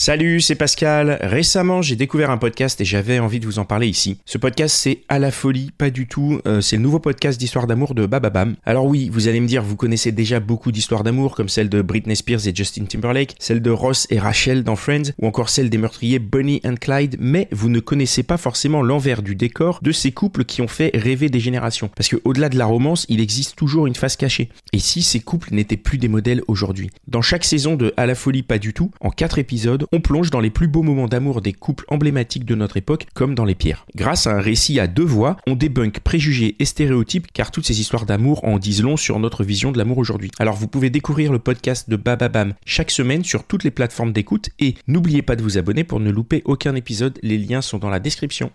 Salut, c'est Pascal. Récemment, j'ai découvert un podcast et j'avais envie de vous en parler ici. Ce podcast, c'est À la folie, pas du tout. Euh, c'est le nouveau podcast d'histoire d'amour de Bababam. Alors oui, vous allez me dire, vous connaissez déjà beaucoup d'histoires d'amour, comme celle de Britney Spears et Justin Timberlake, celle de Ross et Rachel dans Friends, ou encore celle des meurtriers Bonnie and Clyde, mais vous ne connaissez pas forcément l'envers du décor de ces couples qui ont fait rêver des générations. Parce que au-delà de la romance, il existe toujours une face cachée. Et si ces couples n'étaient plus des modèles aujourd'hui? Dans chaque saison de À la folie, pas du tout, en quatre épisodes, on plonge dans les plus beaux moments d'amour des couples emblématiques de notre époque, comme dans Les Pierres. Grâce à un récit à deux voix, on débunk préjugés et stéréotypes, car toutes ces histoires d'amour en disent long sur notre vision de l'amour aujourd'hui. Alors vous pouvez découvrir le podcast de Bababam chaque semaine sur toutes les plateformes d'écoute, et n'oubliez pas de vous abonner pour ne louper aucun épisode, les liens sont dans la description.